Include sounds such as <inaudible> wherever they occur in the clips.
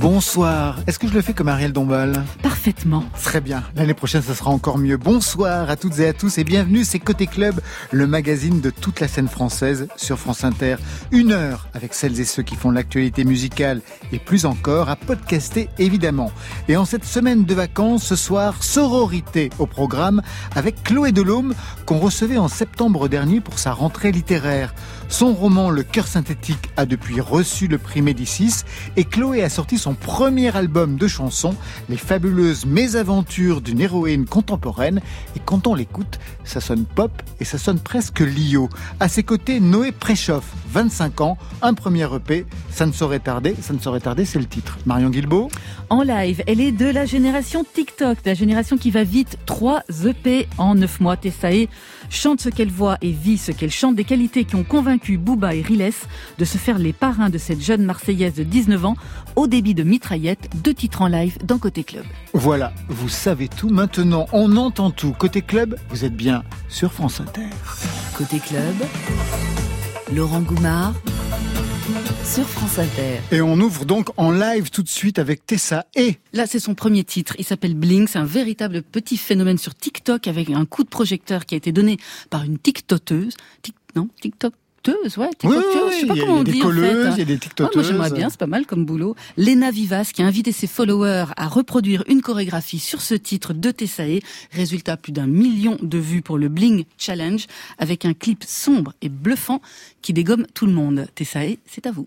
Bonsoir. Est-ce que je le fais comme Ariel Dombal Parfaitement. Très bien. L'année prochaine, ça sera encore mieux. Bonsoir à toutes et à tous et bienvenue. C'est Côté Club, le magazine de toute la scène française sur France Inter. Une heure avec celles et ceux qui font l'actualité musicale et plus encore à podcaster évidemment. Et en cette semaine de vacances, ce soir, sororité au programme avec Chloé Delhomme qu'on recevait en septembre dernier pour sa rentrée littéraire. Son roman Le cœur synthétique a depuis reçu le prix Médicis et Chloé a sorti son premier album de chansons, Les fabuleuses mésaventures d'une héroïne contemporaine. Et quand on l'écoute, ça sonne pop et ça sonne presque Lio. À ses côtés, Noé Préchoff, 25 ans, un premier EP, ça ne saurait tarder, ça ne saurait tarder, c'est le titre. Marion Guilbeault En live, elle est de la génération TikTok, de la génération qui va vite, 3 EP en 9 mois. Tessae chante ce qu'elle voit et vit ce qu'elle chante, des qualités qui ont convaincu Booba et Riles de se faire les parrains de cette jeune Marseillaise de 19 ans au débit de mitraillette, deux titres en live dans Côté Club. Voilà, vous savez tout. Maintenant, on entend tout. Côté Club, vous êtes bien sur France Inter. Côté Club, Laurent Goumard sur France Inter. Et on ouvre donc en live tout de suite avec Tessa et... Là, c'est son premier titre. Il s'appelle Bling. C'est un véritable petit phénomène sur TikTok avec un coup de projecteur qui a été donné par une TikTokeuse. Tic, non, TikTok? Ouais, oui, je sais pas comment on dit. Il y a des colleuses, il y a des tiktokeuses. moi j'aimerais bien, c'est pas mal comme boulot. Lena Vivas qui a invité ses followers à reproduire une chorégraphie sur ce titre de Tessae. Résultat, plus d'un million de vues pour le Bling Challenge avec un clip sombre et bluffant qui dégomme tout le monde. Tessae, c'est à vous.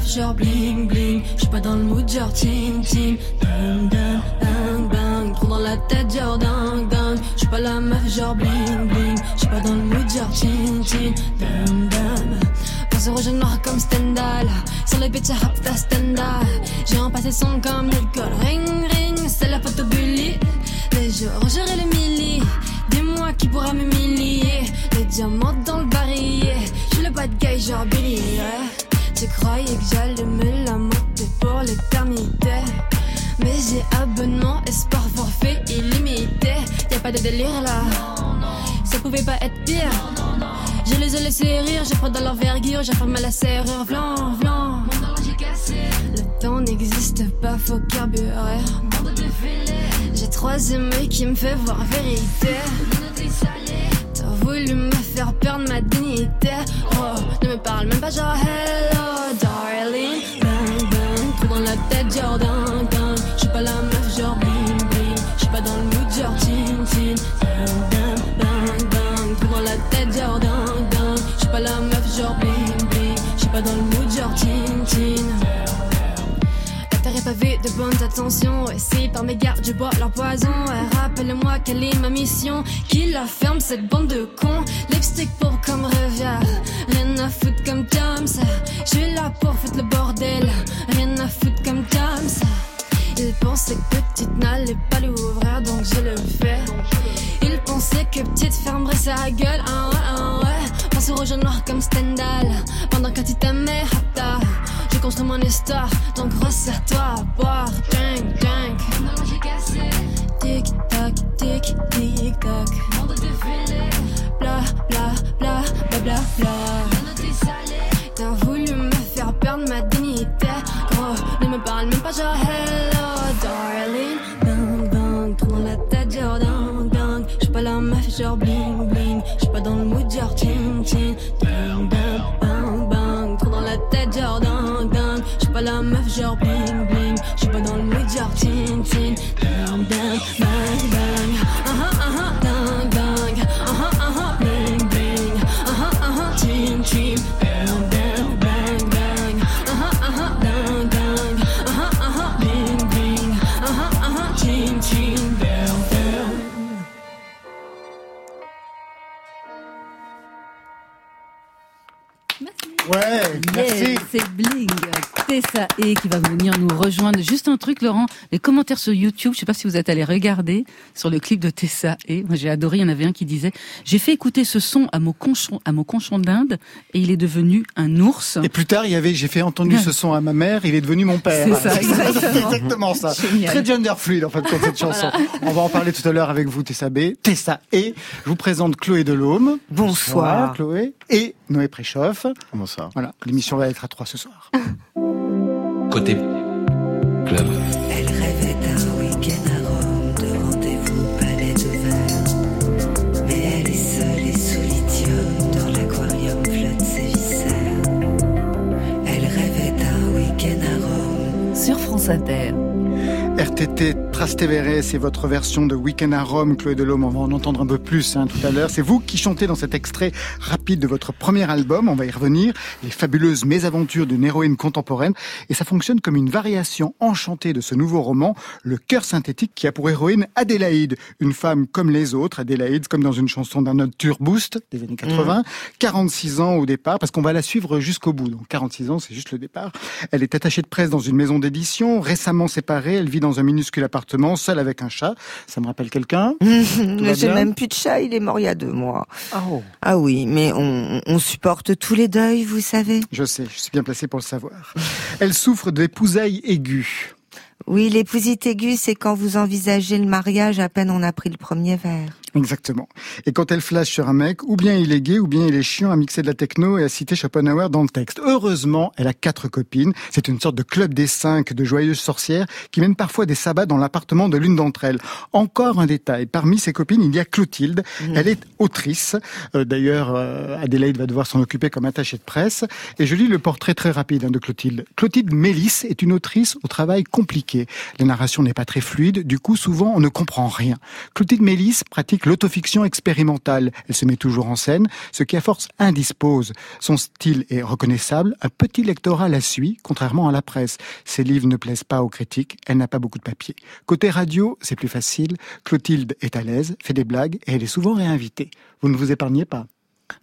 Meuf genre bling bling. J'suis pas dans le mood genre team team. Ding ding bang bang. Trop dans la tête genre dingue dingue. J'suis pas la meuf genre bling bling. J'suis pas dans le mood genre team team. Ding ding. Pense rouge noir comme Stendhal. Sur les bitches rap ta Stendhal. J'ai un passé son comme l'alcool. Ring ring, c'est la photo bully. Les jours, j'irai le milli. Dis-moi qui pourra m'humilier. Les diamants dans le barillet le bad guy genre Billy Tu croyais que j'allais me la monter pour l'éternité. Mais j'ai abonnement et sport forfait illimité. Y'a pas de délire là. Ça pouvait pas être pire. Je les ai laissés rire, j'ai pris dans leur vergure J'ai fermé la serrure, vlan, vlan. Le temps n'existe pas, faut carburer. J'ai trois aimés qui me fait voir vérité voulu me faire perdre ma dignité. Oh, ne me parle même pas genre hello, darling. Bang, bang, trop dans la tête, genre ding, ding. J'suis pas la meuf, genre bling, bling. J'suis pas dans le mood, genre tin, tin. Bang, bang, bang, dans la tête, genre ding, ding. J'suis pas la meuf, genre bling, bling. J'suis pas dans le mood, genre tin, tin vu de bonnes attentions. Et si par mes gardes je bois leur poison, rappelle-moi quelle est ma mission. Qui la ferme cette bande de cons? Lipstick pour comme revient. Rien à foutre comme Tom's. Je suis là pour foutre le bordel. Rien à foutre comme Tom's. Il pensait que petite n'allait pas l'ouvrir, donc je le fais. Il pensait que petite fermerait sa gueule. Ah ouais, ah ouais. Pense au rouge noir comme Stendhal. Pendant que tu t'aimais, construis mon histoire, donc resserre-toi à boire. Drink, drink. Tic tac, tic, tic tac. Bla bla bla bla bla bla. T'as voulu me faire perdre ma dignité. Oh, ne me parle même pas genre hello, darling. Bang bang, dans la tête, genre dang dang. J'suis pas la meuf, genre bling bling. J'suis pas dans le mood, genre chin chin. Ouais, merci. Yeah, c'est bling. Tessa et qui va venir nous rejoindre. Juste un truc, Laurent, les commentaires sur YouTube, je sais pas si vous êtes allé regarder sur le clip de Tessa et moi j'ai adoré. Il y en avait un qui disait j'ai fait écouter ce son à mon conchon, à mon conchon d'Inde et il est devenu un ours. Et plus tard, il y avait j'ai fait entendre ce son à ma mère, il est devenu mon père. C'est ça, <laughs> exactement. exactement ça. Très gender fluide en fait comme cette chanson. On va en parler tout à l'heure avec vous, Tessa B. Tessa et je vous présente Chloé Delhomme. Bonsoir. Chloé et Noé Préchoff. Bonsoir. Voilà, l'émission va être à trois ce soir. <laughs> Côté club. Elle rêvait d'un week-end à Rome, de rendez-vous palais de verre. Mais elle est seule et sous lithium, dans l'aquarium flottent ses viscères. Elle rêvait d'un week-end à Rome. Sur France Inter. RTT Trastevere, c'est votre version de Weekend à Rome, Chloé Delhomme. On va en entendre un peu plus hein, tout à l'heure. C'est vous qui chantez dans cet extrait rapide de votre premier album. On va y revenir. Les fabuleuses mésaventures d'une héroïne contemporaine. Et ça fonctionne comme une variation enchantée de ce nouveau roman, Le cœur synthétique, qui a pour héroïne Adélaïde, une femme comme les autres. Adélaïde, comme dans une chanson d'un autre Turboost des années 80. 46 ans au départ, parce qu'on va la suivre jusqu'au bout. Donc 46 ans, c'est juste le départ. Elle est attachée de presse dans une maison d'édition, récemment séparée. Elle vit dans un minuscule appartement, seule avec un chat. Ça me rappelle quelqu'un <laughs> J'ai même plus de chat, il est mort il y a deux mois. Oh. Ah oui, mais on, on supporte tous les deuils, vous savez. Je sais, je suis bien placé pour le savoir. Elle souffre d'épousailles aiguës. Oui, l'épousite aiguë, c'est quand vous envisagez le mariage à peine on a pris le premier verre. Exactement. Et quand elle flash sur un mec, ou bien il est gay, ou bien il est chiant à mixer de la techno et à citer Schopenhauer dans le texte. Heureusement, elle a quatre copines. C'est une sorte de club des cinq de joyeuses sorcières qui mènent parfois des sabbats dans l'appartement de l'une d'entre elles. Encore un détail. Parmi ses copines, il y a Clotilde. Elle est autrice. Euh, D'ailleurs, euh, Adélaïde va devoir s'en occuper comme attachée de presse. Et je lis le portrait très rapide hein, de Clotilde. Clotilde Mélis est une autrice au travail compliqué. La narration n'est pas très fluide. Du coup, souvent, on ne comprend rien. Clotilde Mélis pratique l'autofiction expérimentale. Elle se met toujours en scène, ce qui à force indispose. Son style est reconnaissable, un petit lectorat la suit, contrairement à la presse. Ses livres ne plaisent pas aux critiques, elle n'a pas beaucoup de papier. Côté radio, c'est plus facile. Clotilde est à l'aise, fait des blagues et elle est souvent réinvitée. Vous ne vous épargnez pas?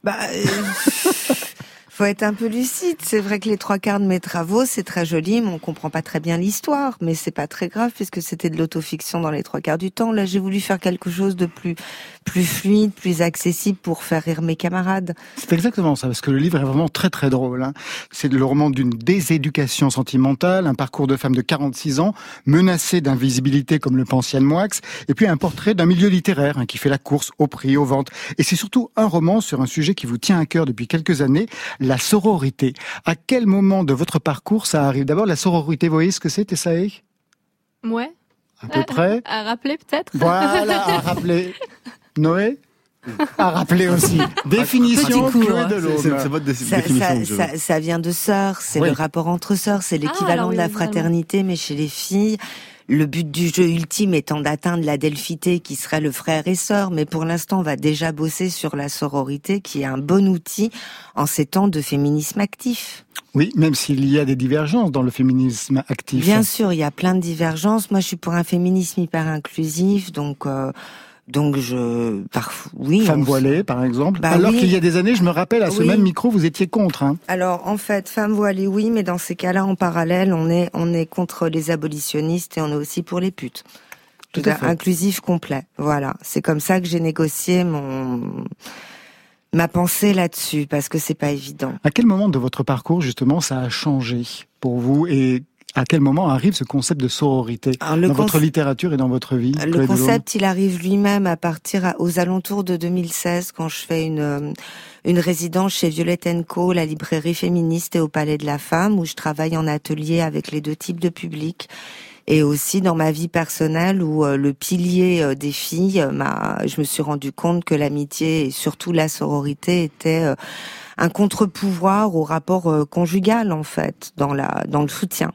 Bah, euh, <laughs> faut être un peu lucide. C'est vrai que les trois quarts de mes travaux, c'est très joli, mais on comprend pas très bien l'histoire. Mais c'est pas très grave puisque c'était de l'autofiction dans les trois quarts du temps. Là, j'ai voulu faire quelque chose de plus, plus fluide, plus accessible pour faire rire mes camarades. C'est exactement ça, parce que le livre est vraiment très très drôle. Hein. C'est le roman d'une déséducation sentimentale, un parcours de femme de 46 ans, menacée d'invisibilité comme le pense Yann Moix, et puis un portrait d'un milieu littéraire hein, qui fait la course au prix, aux ventes. Et c'est surtout un roman sur un sujet qui vous tient à cœur depuis quelques années, la sororité. À quel moment de votre parcours ça arrive D'abord, la sororité, vous voyez ce que c'est, Tessae Ouais. À peu près À rappeler peut-être Voilà, à <laughs> rappeler. Noé à rappeler aussi. <laughs> Définition Chloé hein. C'est c'est votre dé- Ça, définition. ça, ça, ça vient de sœurs, c'est Oui. le rapport entre sœurs, c'est l'équivalent alors oui, de la fraternité, mais chez les filles. Le but du jeu ultime étant d'atteindre la delphité qui serait le frère et sœur, mais pour l'instant on va déjà bosser sur la sororité qui est un bon outil en ces temps de féminisme actif. Oui, même s'il y a des divergences dans le féminisme actif. Bien sûr, il y a plein de divergences. Moi je suis pour un féminisme hyper inclusif, donc euh, donc je parfois oui. Femme on- voilée, par exemple. Bah Alors oui. qu'il y a des années, je me rappelle, à ce Oui. même micro, vous étiez contre. Hein. Alors en fait, femme voilée, oui, mais dans ces cas-là, en parallèle, on est on est contre les abolitionnistes et on est aussi pour les putes. Tout à fait. inclusif complet. Voilà, c'est comme ça que j'ai négocié mon ma pensée là-dessus parce que c'est pas évident. À quel moment de votre parcours, justement, ça a changé pour vous et à quel moment arrive ce concept de sororité Alors, dans votre littérature et dans votre vie Le concept, il arrive lui-même à partir à- aux alentours de 2016 quand je fais une euh, une résidence chez Violette Co, la librairie féministe et au Palais de la Femme où je travaille en atelier avec les deux types de publics et aussi dans ma vie personnelle où euh, le pilier euh, des filles je me suis rendu compte que l'amitié et surtout la sororité était euh, un contre-pouvoir au rapport conjugal en fait dans la dans le soutien.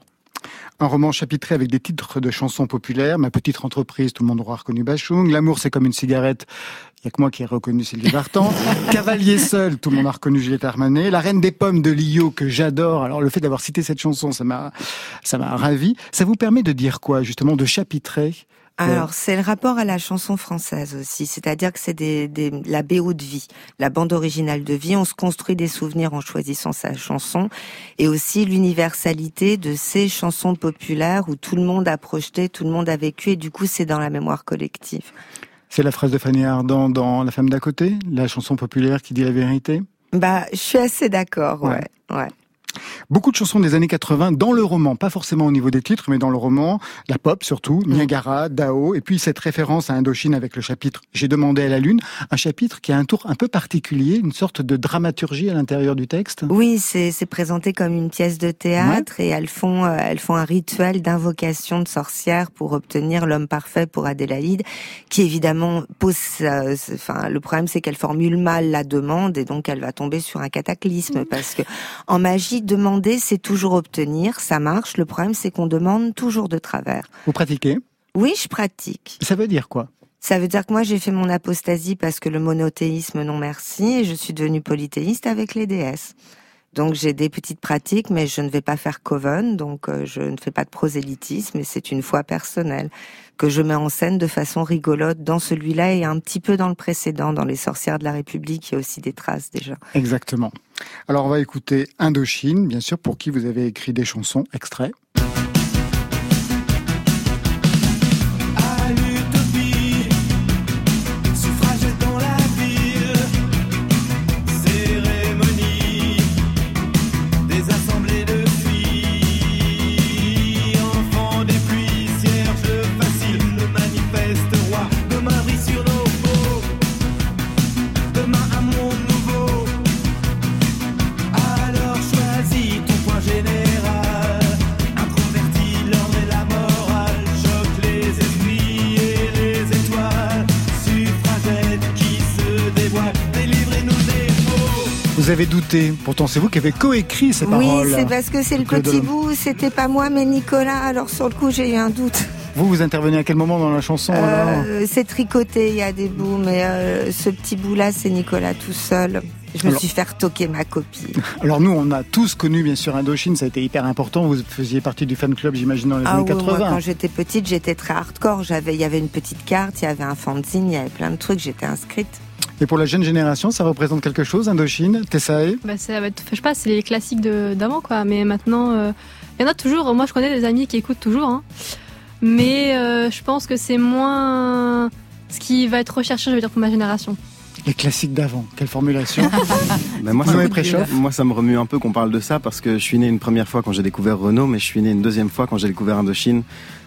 Un roman chapitré avec des titres de chansons populaires. Ma petite entreprise, tout le monde aura reconnu Bachung. L'amour, c'est comme une cigarette. Il y a que moi qui ai reconnu Sylvie Vartan. <laughs> Cavalier seul, tout le monde a reconnu Juliette Armanet. La reine des pommes de Lio, que j'adore. Alors, le fait d'avoir cité cette chanson, ça m'a, ça m'a ravi. Ça vous permet de dire quoi, justement, de chapitrer Alors, c'est le rapport à la chanson française aussi, c'est-à-dire que c'est des, des, la BO de vie, la bande originale de vie. On se construit des souvenirs en choisissant sa chanson, et aussi l'universalité de ces chansons populaires où tout le monde a projeté, tout le monde a vécu, et du coup, c'est dans la mémoire collective. C'est la phrase de Fanny Ardant dans La femme d'à côté, la chanson populaire qui dit la vérité? Bah, je suis assez d'accord, Ouais. ouais. ouais. Beaucoup de chansons des années 80 dans le roman, pas forcément au niveau des titres, mais dans le roman, la pop surtout, Niagara, Dao, et puis cette référence à Indochine avec le chapitre J'ai demandé à la lune, un chapitre qui a un tour un peu particulier, une sorte de dramaturgie à l'intérieur du texte. Oui, c'est présenté comme une pièce de théâtre et elles font euh, elles font un rituel d'invocation de sorcières pour obtenir l'homme parfait pour Adélaïde, qui évidemment pose. euh, Enfin, le problème c'est qu'elle formule mal la demande et donc elle va tomber sur un cataclysme parce que en magie demander c'est toujours obtenir, ça marche. Le problème c'est qu'on demande toujours de travers. Vous pratiquez? Oui, je pratique. Ça veut dire quoi? Ça veut dire que moi j'ai fait mon apostasie parce que le monothéisme non merci et je suis devenue polythéiste avec les déesses. Donc j'ai des petites pratiques mais je ne vais pas faire coven donc euh, je ne fais pas de prosélytisme et c'est une foi personnelle que je mets en scène de façon rigolote dans celui-là et un petit peu dans le précédent dans les sorcières de la République il y a aussi des traces déjà. Exactement. Alors on va écouter Indochine, bien sûr, pour qui vous avez écrit des chansons, extraits. Avez douté, pourtant c'est vous qui avez coécrit ces oui, paroles. c'est parce que c'est le petit bout, c'était pas moi mais Nicolas alors sur le coup j'ai eu un doute. Vous, vous intervenez à quel moment dans la chanson Euh, c'est tricoté, il y a des bouts, mais euh, ce petit bout-là, c'est Nicolas tout seul. Je me Alors- suis fait retoquer ma copie. <laughs> Alors nous, on a tous connu bien sûr Indochine, ça a été hyper important. Vous faisiez partie du fan club, j'imagine, dans les Ah années oui, moi, 80. quand j'étais petite, j'étais très hardcore. J'avais, il y avait une petite carte, il y avait un fanzine, il y avait plein de trucs. J'étais inscrite. Et pour la jeune génération, ça représente quelque chose, Indochine, Tessae? Bah, ça va être, je sais pas, c'est les classiques d'avant, quoi. Mais maintenant, euh, il y en a toujours. Moi, je connais des amis qui écoutent toujours. hein. Mais euh, je pense que c'est moins ce qui va être recherché, je veux dire, pour ma génération. Les classiques d'avant, quelle formulation <laughs> Ben moi, ça, me- <laughs> moi, ça me remue un peu qu'on parle de ça parce que je suis né une première fois quand j'ai découvert Renault, mais je suis né une deuxième fois quand j'ai découvert Indochine.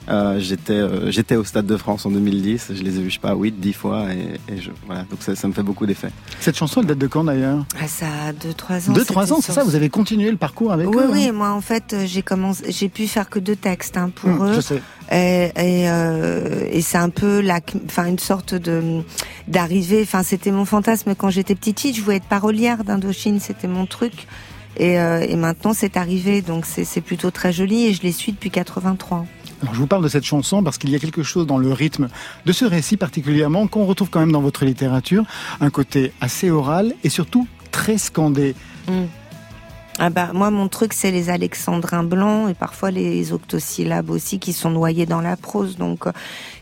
Euh, j'étais, euh, j'étais au Stade de France en 2010. Je les ai vus, je sais pas, 8, 10 fois et, et je, voilà. Donc ça, ça me fait beaucoup d'effet. Cette chanson, elle date de quand d'ailleurs? Ah, ça a 2-3 ans. Deux, trois c'était ans, c'est ça Vous avez continué le parcours avec Oui, eux oui. hein? Moi, en fait, euh, j'ai commencé, j'ai pu faire que deux textes hein, pour Hum, eux. Je sais. Et, et, euh, et c'est un peu la, enfin une sorte de d'arrivée. Enfin, c'était mon fantasme quand j'étais petite fille. Je voulais être parolière d'Indochine, c'était mon truc. Et, euh, et maintenant, c'est arrivé, donc c'est c'est plutôt très joli. Et je les suis depuis 83. Je vous parle de cette chanson parce qu'il y a quelque chose dans le rythme de ce récit particulièrement qu'on retrouve quand même dans votre littérature, un côté assez oral et surtout très scandé. Ah bah moi mon truc c'est les alexandrins blancs et parfois les octosyllabes aussi qui sont noyés dans la prose. Donc euh,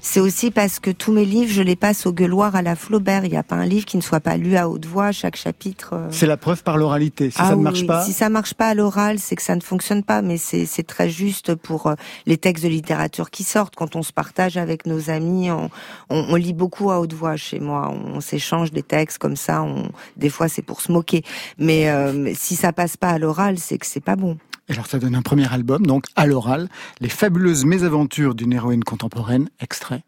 c'est aussi parce que tous mes livres je les passe au gueuloir à la Flaubert il n'y a pas un livre qui ne soit pas lu à haute voix chaque chapitre euh. C'est la preuve par l'oralité. Si Ah ça ne marche oui. pas, si ça marche pas à l'oral c'est que ça ne fonctionne pas mais c'est très juste pour euh, les textes de littérature qui sortent quand on se partage avec nos amis on, on, on lit beaucoup à haute voix chez moi on, s'échange des textes comme ça on des fois c'est pour se moquer mais euh, si ça passe pas à l'oral c'est que c'est pas bon Et alors ça donne un premier album, donc à l'oral, les fabuleuses mésaventures d'une héroïne contemporaine, extrait.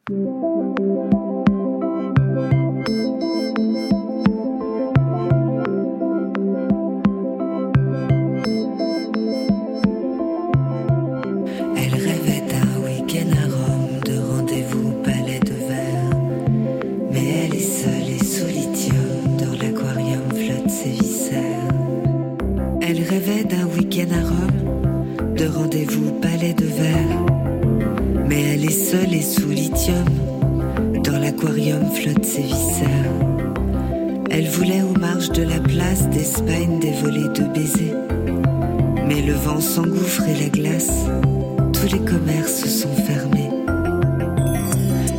sous lithium. Dans l'aquarium flottent ses viscères. Elle voulait aux marges de la place d'Espagne des volées de baisers. Mais le vent s'engouffre et la glace, tous les commerces sont fermés.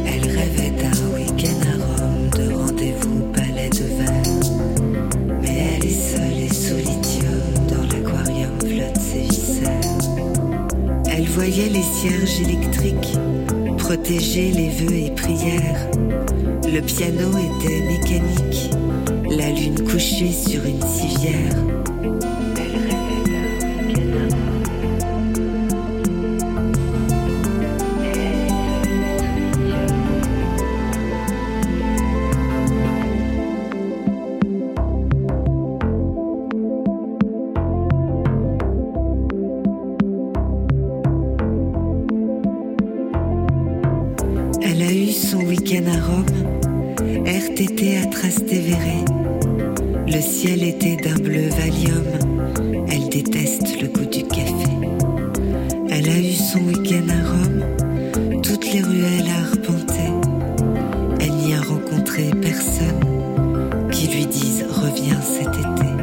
Elle rêvait d'un week-end à Rome, de rendez-vous au palais de verre. Mais elle est seule et sous lithium, dans l'aquarium flotte ses viscères. Elle voyait les cierges électriques protéger les vœux et prières. Le piano était mécanique, la lune couchée sur une civière. A eu son week-end à Rome, RTT à Trastevere. Le ciel était d'un bleu Valium, elle déteste le goût du café. Elle a eu son week-end à Rome, toutes les ruelles à arpenter. Elle n'y a rencontré personne qui lui dise reviens cet été,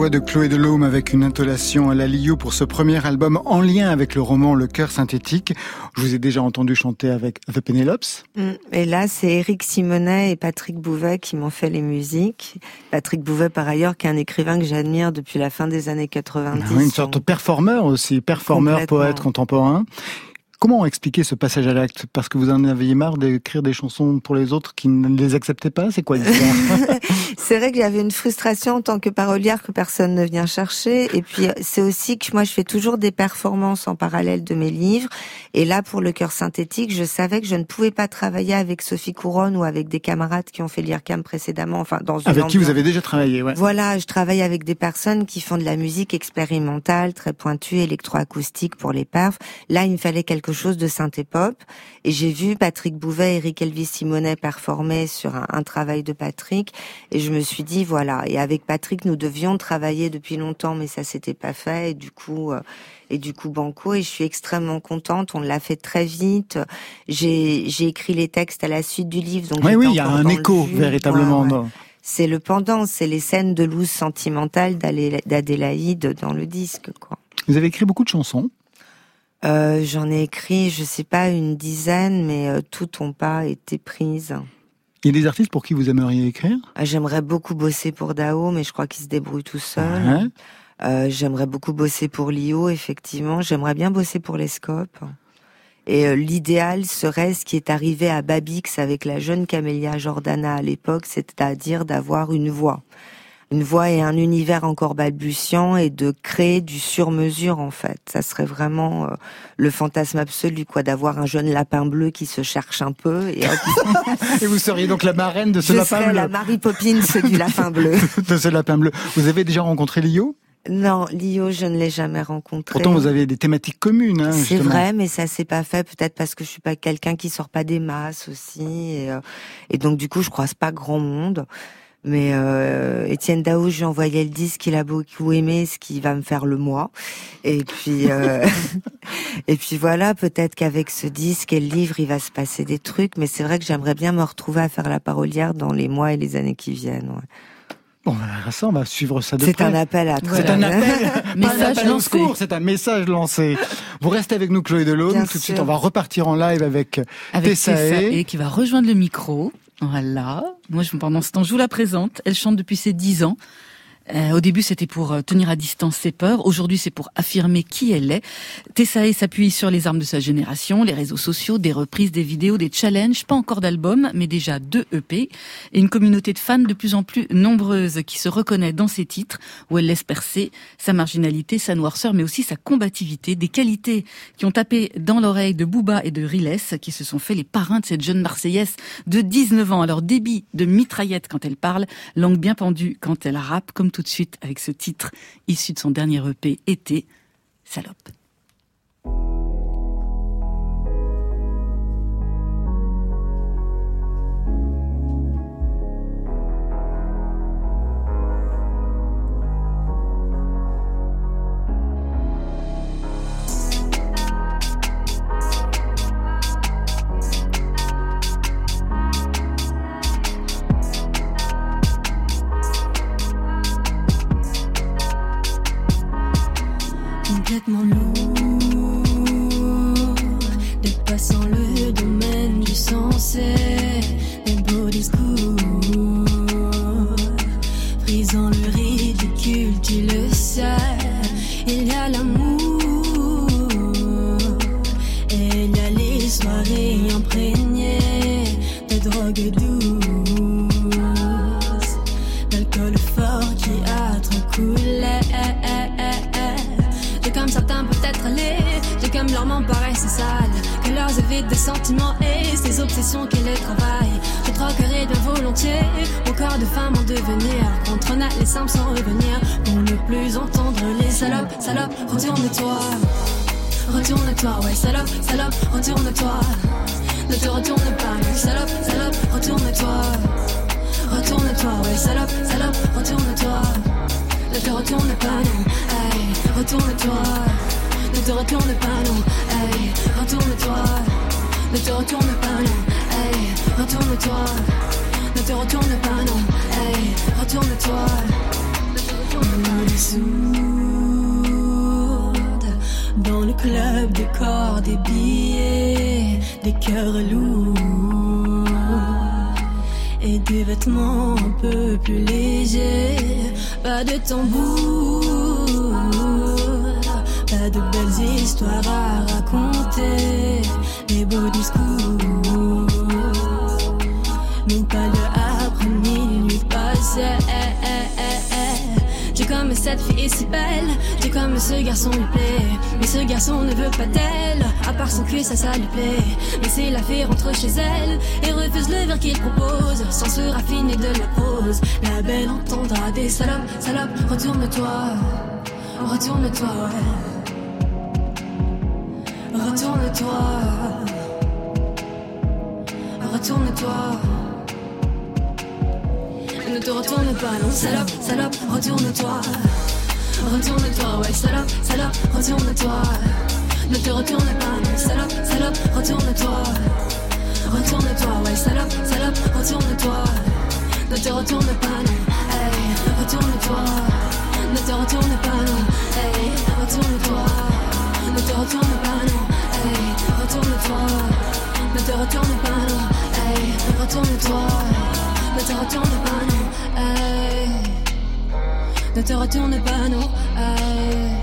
voix de Chloé Delhomme avec une intonation à la Lio pour ce premier album en lien avec le roman Le cœur synthétique. Je vous ai déjà entendu chanter avec The Penelopes. Mm. Et là, c'est Eric Simonet et Patrick Bouvet qui m'ont fait les musiques. Patrick Bouvet, par ailleurs, qui est un écrivain que j'admire depuis la fin des années 90. Ah une sorte de performeur aussi, performeur, poète contemporain. Comment expliquer ce passage à l'acte? Parce que vous en aviez marre d'écrire des chansons pour les autres qui ne les acceptaient pas? C'est quoi <laughs> C'est vrai que j'avais une frustration en tant que parolière que personne ne vient chercher. Et puis c'est aussi que moi je fais toujours des performances en parallèle de mes livres. Et là pour le cœur synthétique, je savais que je ne pouvais pas travailler avec Sophie Couronne ou avec des camarades qui ont fait l'IRCAM précédemment. Enfin dans une Avec qui vous avez déjà travaillé, ouais. Voilà, je travaille avec des personnes qui font de la musique expérimentale, très pointue, électroacoustique pour les perfs. Là, il me fallait quelque chose de synthé-pop. Et j'ai vu Patrick Bouvet et Eric Elvis Simonet performer sur un, un travail de Patrick. Et je me suis dit, voilà. Et avec Patrick, nous devions travailler depuis longtemps, mais ça s'était pas fait. Et du coup, euh, et du coup, banco. Et je suis extrêmement contente. On l'a fait très vite. J'ai, j'ai écrit les textes à la suite du livre. Donc Oui, oui, il y a un écho jus. véritablement. Ouais, ouais. dans- C'est le pendant, c'est les scènes de loose sentimentale d'Adélaïde dans le disque, quoi. Vous avez écrit beaucoup de chansons. Euh, J'en ai écrit, je sais pas, une dizaine, mais euh, toutes n'ont pas été prises. Il y a des artistes pour qui vous aimeriez écrire? Ah, J'aimerais beaucoup bosser pour Dao, mais je crois qu'il se débrouille tout seul. Ouais. Euh, J'aimerais beaucoup bosser pour Lio, effectivement. J'aimerais bien bosser pour les Scopes. Et euh, l'idéal serait ce qui est arrivé à Babix avec la jeune Camélia Jordana à l'époque, c'est-à-dire d'avoir une voix. Une voix et un univers encore balbutiant et de créer du sur-mesure en fait. Ça serait vraiment euh, le fantasme absolu quoi, d'avoir un jeune lapin bleu qui se cherche un peu et <laughs> Et vous seriez donc la marraine de ce je lapin serais la bleu. Mary Poppins <laughs> du lapin bleu. <laughs> de ce lapin bleu. Vous avez déjà rencontré Lio? Non, Lio, je ne l'ai jamais rencontré. Pourtant, vous avez des thématiques communes. hein, C'est vrai, mais ça s'est pas fait. Peut-être parce que je suis pas quelqu'un qui sort pas des masses aussi, et, euh, et donc du coup, je croise pas grand monde. Mais euh, Étienne Dao, je lui ai envoyé le disque, il a beaucoup aimé, ce qui va me faire le mois. Et puis, euh, <laughs> et puis voilà, peut-être qu'avec ce disque et le livre, il va se passer des trucs. Mais c'est vrai que j'aimerais bien me retrouver à faire la parolière dans les mois et les années qui viennent. ouais. Bon, ben, ça, on va suivre ça de C'est près. un appel à C'est un appel, <laughs> pas un Message appel au lancé. secours, c'est un message lancé. Vous restez avec nous, Chloé Delhomme. Bien Tout de suite, on va repartir en live avec, avec Tessae. Tessae qui va rejoindre le micro. Voilà. Moi, je, pendant ce temps, je vous la présente. Elle chante depuis ses 10 ans. Euh, au début, c'était pour euh, tenir à distance ses peurs. Aujourd'hui, c'est pour affirmer qui elle est. Tessae s'appuie sur les armes de sa génération, les réseaux sociaux, des reprises, des vidéos, des challenges, pas encore d'album, mais déjà deux EP, et une communauté de fans de plus en plus nombreuse qui se reconnaît dans ses titres, où elle laisse percer sa marginalité, sa noirceur, mais aussi sa combativité, des qualités qui ont tapé dans l'oreille de Booba et de Riles, qui se sont fait les parrains de cette jeune Marseillaise de 19 ans. Alors débit de mitraillette quand elle parle, langue bien pendue quand elle rappe, comme tout de suite avec ce titre issu de son dernier EP, Été, Salope. Complètement lourd, dépassant le domaine du sensé, volontiers mon corps de femme en devenir, contre Nat les simples sans revenir, pour ne plus entendre les salopes, salopes, retourne-toi. Retourne-toi, ouais, salope, salope, retourne-toi. Ne te retourne pas, non, salope, salope, retourne-toi. Retourne-toi, ouais, salope, salope, retourne-toi. Ne te retourne pas, non, hey, retourne-toi. Ne te retourne pas, non, hey, retourne-toi. Ne te retourne pas, non, hey, retourne-toi. Retourne pas, non, hey, retourne-toi. Sourde dans le club des corps, des billets, des cœurs lourds et des vêtements un peu plus légers. Pas de tambour, pas de belles histoires à raconter, des beaux discours. Comme cette fille est si belle, j'ai comme ce garçon lui plaît. Mais ce garçon ne veut pas d'elle, à part son cul, ça, ça lui plaît. Mais c'est la fille rentre chez elle et refuse le verre qu'il propose, sans se raffiner de la pause. La belle entendra des salopes, salopes, retourne-toi, retourne-toi, ouais. Retourne-toi, retourne-toi. Ne te retourne pas, non, salope, salope, retourne-toi. Retourne-toi, ouais, salope, salope, retourne-toi. Ne te retourne pas, non, salope, salope, retourne-toi. Retourne-toi, ouais, salope, salope, retourne-toi. Ne te retourne pas, non, hey, retourne-toi. Ne te retourne pas, non, hey, retourne-toi. Ne te retourne pas, non, hey, retourne-toi. Ne te retourne pas, non, hey, retourne-toi. Ne te retourne pas, non. Ne te retourne pas, non, hey.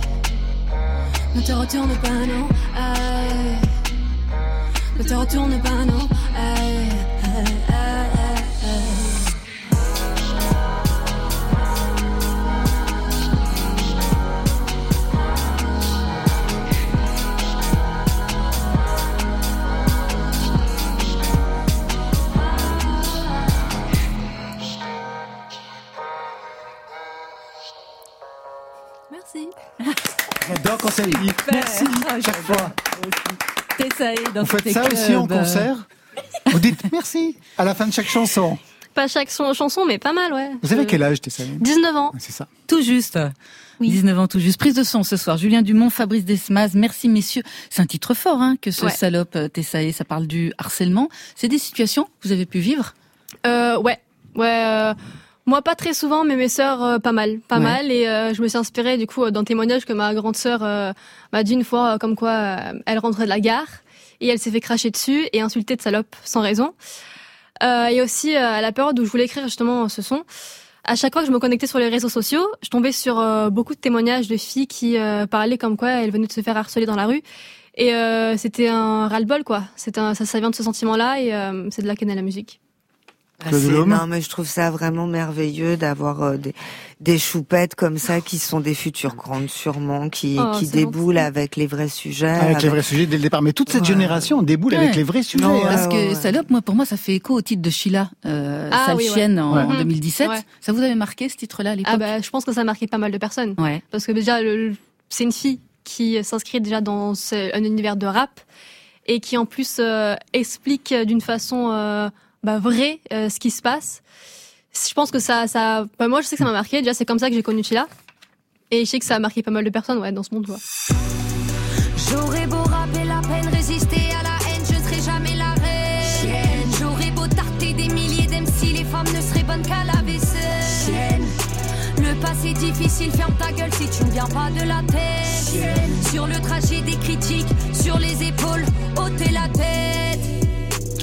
Ne te retourne pas, non. Ne te retourne pas, non, Dit. Merci, Ah, chaque fois. Tessae dans Vous faites ça aussi en concert <laughs> Vous dites merci à la fin de chaque chanson. Pas chaque son- chanson, mais pas mal, ouais. Vous avez Euh, quel âge, Tessa 19 ans. C'est ça. Tout juste. Oui. 19 ans tout juste. Prise de son ce soir. Julien Dumont, Fabrice Desmas. Merci messieurs. C'est un titre fort hein, que ce Ouais. salope euh, Tessae. Ça parle du harcèlement. C'est des situations que vous avez pu vivre? Euh, ouais, ouais. euh, moi, pas très souvent, mais mes sœurs, euh, pas mal, pas Ouais. mal. Et euh, je me suis inspirée du coup euh, d'un témoignage que ma grande sœur euh, m'a dit une fois, comme quoi elle rentrait de la gare et elle s'est fait cracher dessus et insulter de salope sans raison. Euh, et aussi à la période où je voulais écrire justement ce son, à chaque fois que je me connectais sur les réseaux sociaux, je tombais sur beaucoup de témoignages de filles qui parlaient comme quoi elles venaient de se faire harceler dans la rue. Et euh, c'était un ras-le-bol, quoi. C'est un, ça, ça vient de ce sentiment-là et euh, c'est de là qu'est née la musique. Ah, non, mais je trouve ça vraiment merveilleux d'avoir euh, des, des choupettes comme ça qui sont des futures grandes sûrement, qui, Oh, qui déboulent avec les vrais sujets. Avec les vrais sujets dès le départ. Mais toute cette Ouais. génération déboule Ouais. avec les vrais sujets. Non, hein. Parce que ouais. Salope, moi, pour moi, ça fait écho au titre de Sheila, euh, Ah, Sale oui, ouais. chienne en, Ouais. en Mhm. 2017. Ouais. Ça vous avait marqué ce titre-là à l'époque? Ah bah, je pense que ça a marqué pas mal de personnes. Ouais. Parce que déjà, le- le- c'est une fille qui s'inscrit déjà dans ce- un univers de rap et qui en plus euh, explique d'une façon euh, bah, vraie euh, ce qui se passe. Je pense que ça, ça, bah, moi je sais que ça m'a marqué. Déjà, c'est comme ça que j'ai connu Sheila. Et je sais que ça a marqué pas mal de personnes ouais, dans ce monde. quoi. J'aurais beau rapper la peine, résister à la haine, je ne serai jamais la reine. J'aurais beau tarter des milliers d'MC, les femmes ne seraient bonnes qu'à la vaisselle. Le passé difficile, ferme ta gueule si tu ne viens pas de la tête. Sur le trajet des critiques,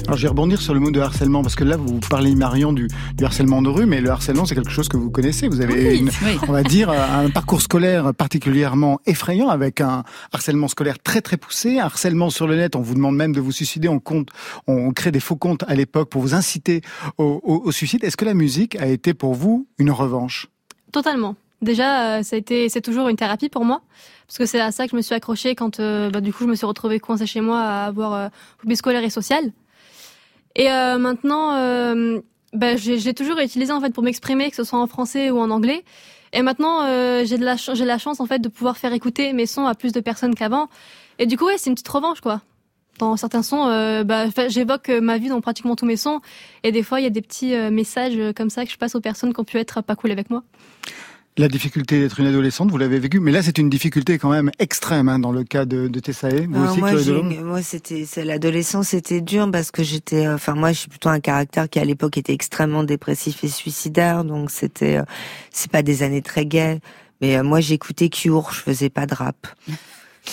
Alors je vais rebondir sur le mot de harcèlement parce que là vous parlez Marion du, du harcèlement de rue, mais le harcèlement c'est quelque chose que vous connaissez. Vous avez Oui, une- oui. on va dire un parcours scolaire particulièrement effrayant avec un harcèlement scolaire très très poussé, un harcèlement sur le net. On vous demande même de vous suicider. On compte, on crée des faux comptes à l'époque pour vous inciter au, au- au suicide. Est-ce que la musique a été pour vous une revanche? Totalement. Déjà, euh, ça a été, c'est toujours une thérapie pour moi, parce que c'est à ça que je me suis accrochée quand, euh, bah, du coup, je me suis retrouvée coincée chez moi à avoir euh, phobie scolaire et sociale. Et euh, maintenant, euh, bah, j'ai toujours utilisé en fait pour m'exprimer, que ce soit en français ou en anglais. Et maintenant, euh, j'ai de la, j'ai la chance en fait de pouvoir faire écouter mes sons à plus de personnes qu'avant. Et du coup, ouais, c'est une petite revanche, quoi. Dans certains sons, euh, bah, j'évoque ma vie dans pratiquement tous mes sons. Et des fois, il y a des petits euh, messages euh, comme ça que je passe aux personnes qui ont pu être pas cool avec moi. La difficulté d'être une adolescente, vous l'avez vécu, mais là c'est une difficulté quand même extrême hein, dans le cas de, de Tessae. Vous Alors aussi, moi, moi, c'était, c'est l'adolescence, c'était dur parce que j'étais, euh, enfin, moi, je suis plutôt un caractère qui à l'époque était extrêmement dépressif et suicidaire, donc c'était, euh, c'est pas des années très gaies. Mais euh, moi, j'écoutais Cure, je faisais pas de rap. <laughs>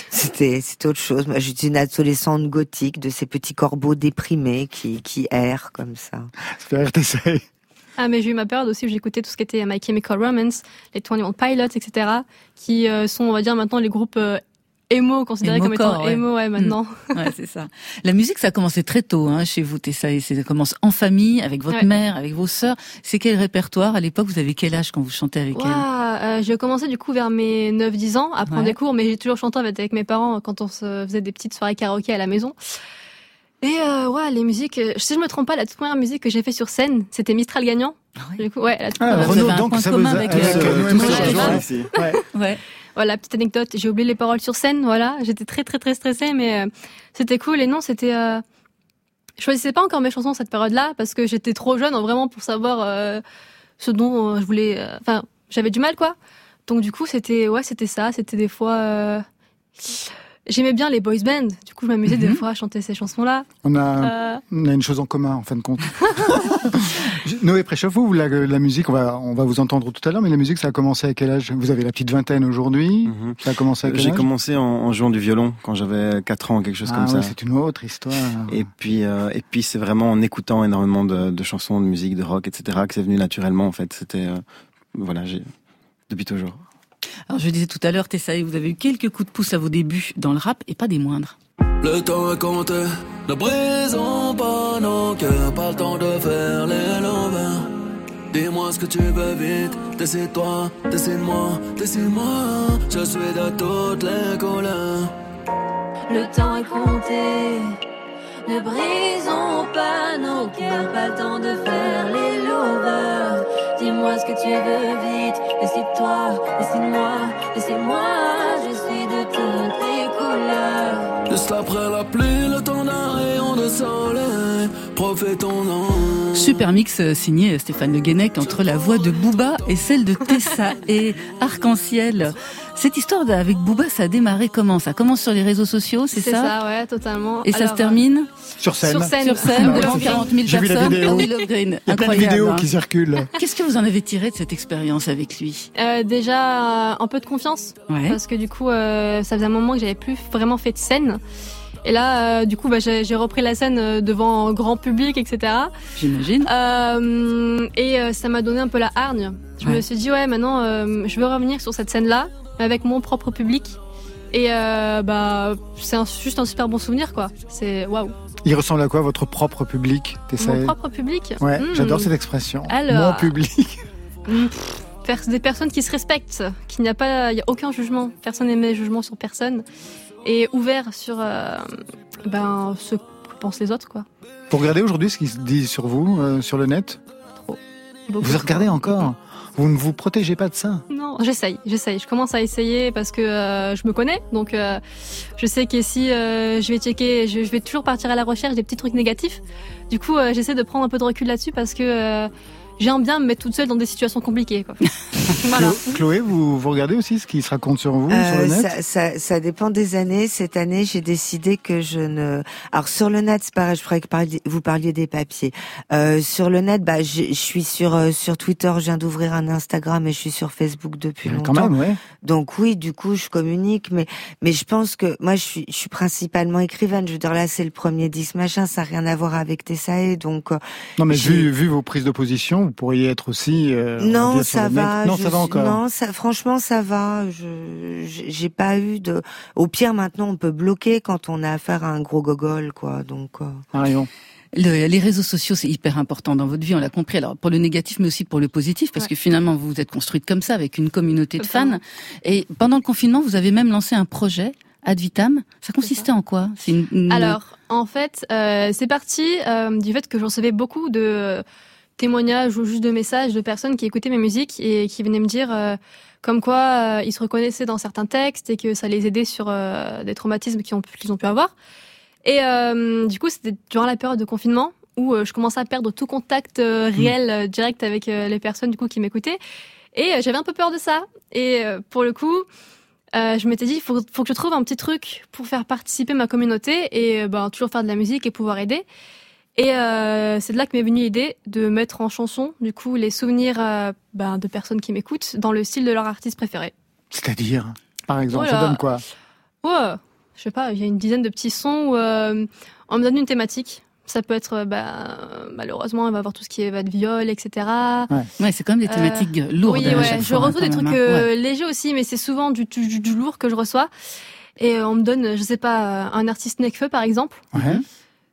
C'était, c'était autre chose. Moi, j'étais une adolescente gothique de ces petits corbeaux déprimés qui, qui errent comme ça. Tessae. Ah, mais j'ai eu ma période aussi où j'écoutais tout ce qui était My Chemical Romance, les 21 Pilots, etc., qui euh, sont, on va dire, maintenant les groupes euh, emo, considérés comme étant ouais. emo, ouais, maintenant. <laughs> Ouais, c'est ça. La musique, ça a commencé très tôt hein, chez vous, Tessa. et Ça commence en famille, avec votre Ouais. mère, avec vos sœurs. C'est quel répertoire? À l'époque, vous avez quel âge quand vous chantez avec elle? Ouah, euh, j'ai commencé du coup vers mes 9-10 ans à prendre des cours, mais j'ai toujours chanté avec, avec mes parents quand on se faisait des petites soirées karaoké à la maison. Et euh, ouais, les musiques, euh, si je me trompe pas, la toute première musique que j'ai fait sur scène, c'était Mistral gagnant. Du coup, ouais, la toute Ah, Renaud, un donc point ça commun vous a- avec, avec, euh, euh, Ouais. Ouais. Ouais. Voilà, petite anecdote, j'ai oublié les paroles sur scène, voilà, j'étais très très très stressée, mais euh, c'était cool. Et non, c'était, euh, je choisissais pas encore mes chansons à cette période-là parce que j'étais trop jeune vraiment pour savoir euh, ce dont euh, je voulais. euh, Enfin, j'avais du mal quoi. Donc du coup, c'était ouais, c'était ça. C'était des fois. J'aimais bien les boys bands. Du coup, je m'amusais des Mhm. fois à chanter ces chansons-là. On a Euh, On a une chose en commun, en fin de compte. <laughs> Noé Préchauffe, vous, la, la musique, on va, on va vous entendre tout à l'heure, mais la musique, ça a commencé à quel âge? Vous avez la petite vingtaine aujourd'hui. Mhm. Ça a commencé à quel J'ai âge? commencé en, en jouant du violon quand j'avais 4 ans, quelque chose ah, comme ouais, ça. c'est une autre histoire. Et puis, euh, et puis c'est vraiment en écoutant énormément de, de chansons, de musique, de rock, etc., que c'est venu naturellement. En fait, c'était euh, voilà, j'ai depuis toujours. Alors, je disais tout à l'heure, Tessa, vous avez eu quelques coups de pouce à vos débuts dans le rap et pas des moindres. Le temps est compté, ne brisons pas nos cœurs, pas le temps de faire les lovers. Dis-moi ce que tu veux vite, décide-toi, décide-moi, décide-moi. Je suis de toutes les couleurs. Le temps est compté. Ne brisons pas nos cœurs, pas le temps de faire les lovers. Dis-moi ce que tu veux vite, décide-toi, décide-moi, décide-moi. Je suis de toutes les couleurs. Juste après la pluie, le temps d'un rayon de soleil. Super mix euh, signé Stéphane Le Guenec entre la voix de Booba et celle de Tessa et Arc-en-Ciel. Cette histoire avec Booba, ça a démarré comment? Ça commence sur les réseaux sociaux, c'est c'est ça, ça, ouais, totalement. Et ça se termine? Sur scène. Sur scène. sur scène Ah devant c'est ça. 40 000 J'ai vu la personnes. vidéo. pour Willow Green. Il y a plein de vidéos hein. qui circulent. Qu'est-ce que vous en avez tiré de cette expérience avec lui? Euh, déjà, un peu de confiance. Ouais. parce que du coup euh, ça faisait un moment que j'avais plus vraiment fait de scène Et là, euh, du coup, bah, j'ai j'ai repris la scène euh, devant un grand public, etc. J'imagine. Euh, et euh, ça m'a donné un peu la hargne. Je me suis dit, ouais, maintenant, euh, je veux revenir sur cette scène-là, mais avec mon propre public. Et euh, bah, c'est juste un super bon souvenir, quoi. C'est waouh. Il ressemble à quoi votre propre public Mon propre public. Ouais, Hmm. j'adore cette expression. Alors. Mon public. <laughs> Hmm, des personnes qui se respectent, qu'il n'y a pas, il y a aucun jugement. Personne n'émet jugement sur personne. Et ouvert sur euh, ben, ce que pensent les autres, quoi. Vous regardez aujourd'hui ce qui se dit sur vous, euh, sur le net? Beaucoup. Vous regardez encore? Vous ne vous protégez pas de ça? Non, j'essaye, j'essaye. Je commence à essayer parce que euh, je me connais. Donc, euh, je sais que si euh, je vais checker, je, je vais toujours partir à la recherche des petits trucs négatifs. Du coup, j'essaie de prendre un peu de recul là-dessus parce que j'aime bien me mettre toute seule dans des situations compliquées. Quoi. <laughs> voilà. Chlo- Chloé, vous, vous regardez aussi ce qui se raconte sur vous, sur Euh, le net ça, ça, ça dépend des années. Cette année, j'ai décidé que je ne. Alors sur le net, c'est pareil. Je croyais que vous parliez des papiers. Euh, sur le net, bah, je, je suis sur euh, sur Twitter. Je viens d'ouvrir un Instagram et je suis sur Facebook depuis Euh, longtemps. Quand même, ouais. Donc oui, du coup, je communique, mais mais je pense que moi, je suis je suis principalement écrivaine. Je veux dire là, c'est le premier disque machin, ça n'a rien à voir avec Tessae, donc. euh, Non, mais j'ai- vu, vu vos prises de position, vous pourriez être aussi. euh, non, ça va. Non, je ça va encore. Non, ça, franchement, ça va. Je, j'ai pas eu de. Au pire, maintenant, on peut bloquer quand on a affaire à un gros gogol, quoi. Donc. euh, Marion. Le- les réseaux sociaux, c'est hyper important dans votre vie, on l'a compris. Alors pour le négatif, mais aussi pour le positif, parce Ouais. que finalement, vous vous êtes construite comme ça, avec une communauté de fans. Et pendant le confinement, vous avez même lancé un projet, Ad Vitam. Ça consistait en quoi? C'est une, une- Alors, en fait, euh, c'est parti euh, du fait que je recevais beaucoup de témoignages ou juste de messages de personnes qui écoutaient mes musiques et qui venaient me dire euh, comme quoi euh, ils se reconnaissaient dans certains textes et que ça les aidait sur euh, des traumatismes qu'ils ont, pu- qu'ils ont pu avoir. Et du coup, c'était durant la période de confinement où je commençais à perdre tout contact euh, réel, direct avec les personnes du coup qui m'écoutaient. Et j'avais un peu peur de ça. Et pour le coup, euh, je m'étais dit, il faut, faut que je trouve un petit truc pour faire participer ma communauté et euh, ben, toujours faire de la musique et pouvoir aider. Et euh, c'est de là que m'est venue l'idée de mettre en chanson, du coup, les souvenirs euh, ben, de personnes qui m'écoutent dans le style de leur artiste préféré. C'est-à-dire, par exemple, Oh ça donne quoi? Ouais, je sais pas, il y a une dizaine de petits sons où euh, on me donne une thématique. Ça peut être, euh, bah, malheureusement, il va avoir tout ce qui est va de viol, etc. Ouais, c'est quand même des Euh, thématiques lourdes. Oui, ouais. Je hein, reçois des trucs hein. euh, Ouais. légers aussi, mais c'est souvent du, du, du lourd que je reçois. Et euh, on me donne, je sais pas, euh, un artiste Nekfeu par exemple. Ouais.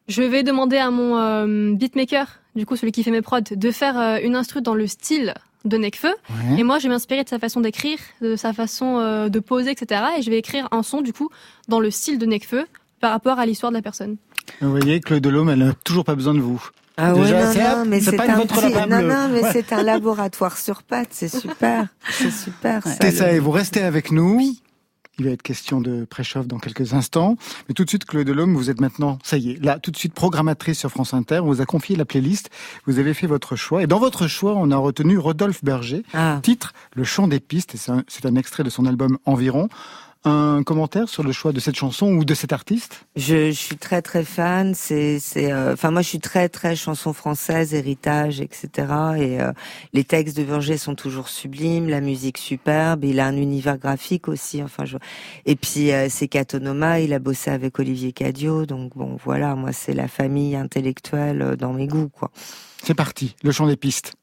Je vais demander à mon euh, beatmaker, du coup celui qui fait mes prods, de faire euh, une instru dans le style de Nekfeu. ouais. Et moi, je vais m'inspirer de sa façon d'écrire, de sa façon euh, de poser, etc. Et je vais écrire un son, du coup, dans le style de Nekfeu par rapport à l'histoire de la personne. Vous voyez, Claude Delhomme, elle n'a toujours pas besoin de vous. Ah Déjà, ouais, non, hop, non, mais c'est un votre petit- non, non, mais Ouais. c'est un laboratoire sur pattes, c'est super, c'est super. ça, Tessa, le- et vous restez avec nous. Il va être question de préchauffe dans quelques instants. Mais tout de suite, Claude Delhomme, vous êtes maintenant, ça y est, là, tout de suite programmatrice sur France Inter. On vous a confié la playlist. Vous avez fait votre choix. Et dans votre choix, on a retenu Rodolphe Berger. Ah. Titre, Le chant des pistes. Et c'est un, c'est un extrait de son album Environ. Un commentaire sur le choix de cette chanson ou de cet artiste? Je, je suis très très fan. C'est, c'est, euh, enfin moi je suis très très chanson française, héritage, etc. Et euh, les textes de Berger sont toujours sublimes, la musique superbe. Il a un univers graphique aussi. Enfin je, et puis euh, c'est Catonoma. Il a bossé avec Olivier Cadio. Donc bon voilà, moi c'est la famille intellectuelle euh, dans mes goûts quoi. C'est parti, Le chant des pistes.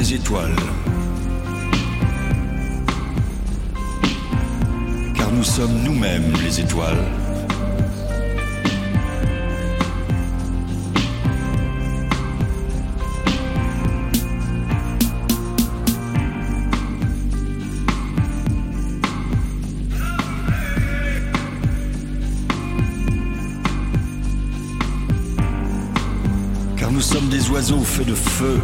Étoiles. Car nous sommes nous-mêmes les étoiles. Car nous sommes des oiseaux faits de feu.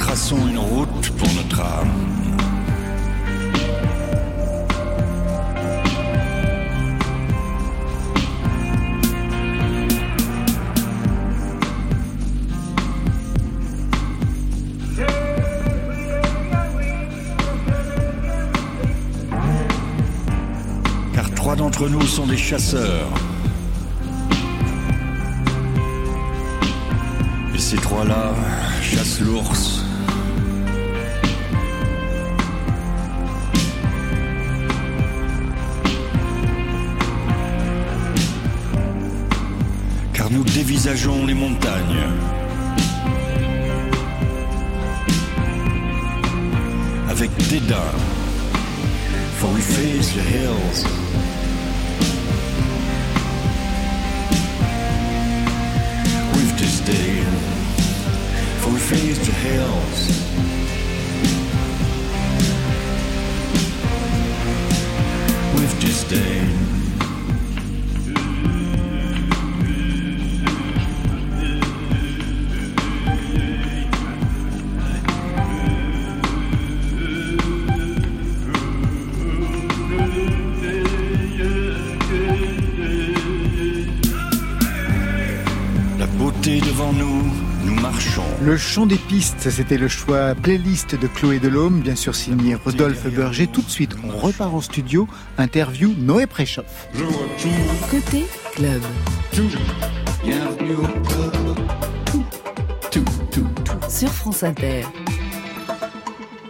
Traçons une route pour notre âme. d'entre nous sont des chasseurs. Et ces trois-là chassent l'ours. Nous dévisageons les montagnes. Avec dédain. For we face the hills. With disdain. For we face the hills. With disdain. Devant nous, nous marchons. Le chant des pistes, c'était le choix playlist de Chloé Delhomme, bien sûr signé Rodolphe Berger. Tout de suite, on repart en studio, interview Noé Préchoff. Côté club. Sur France Inter.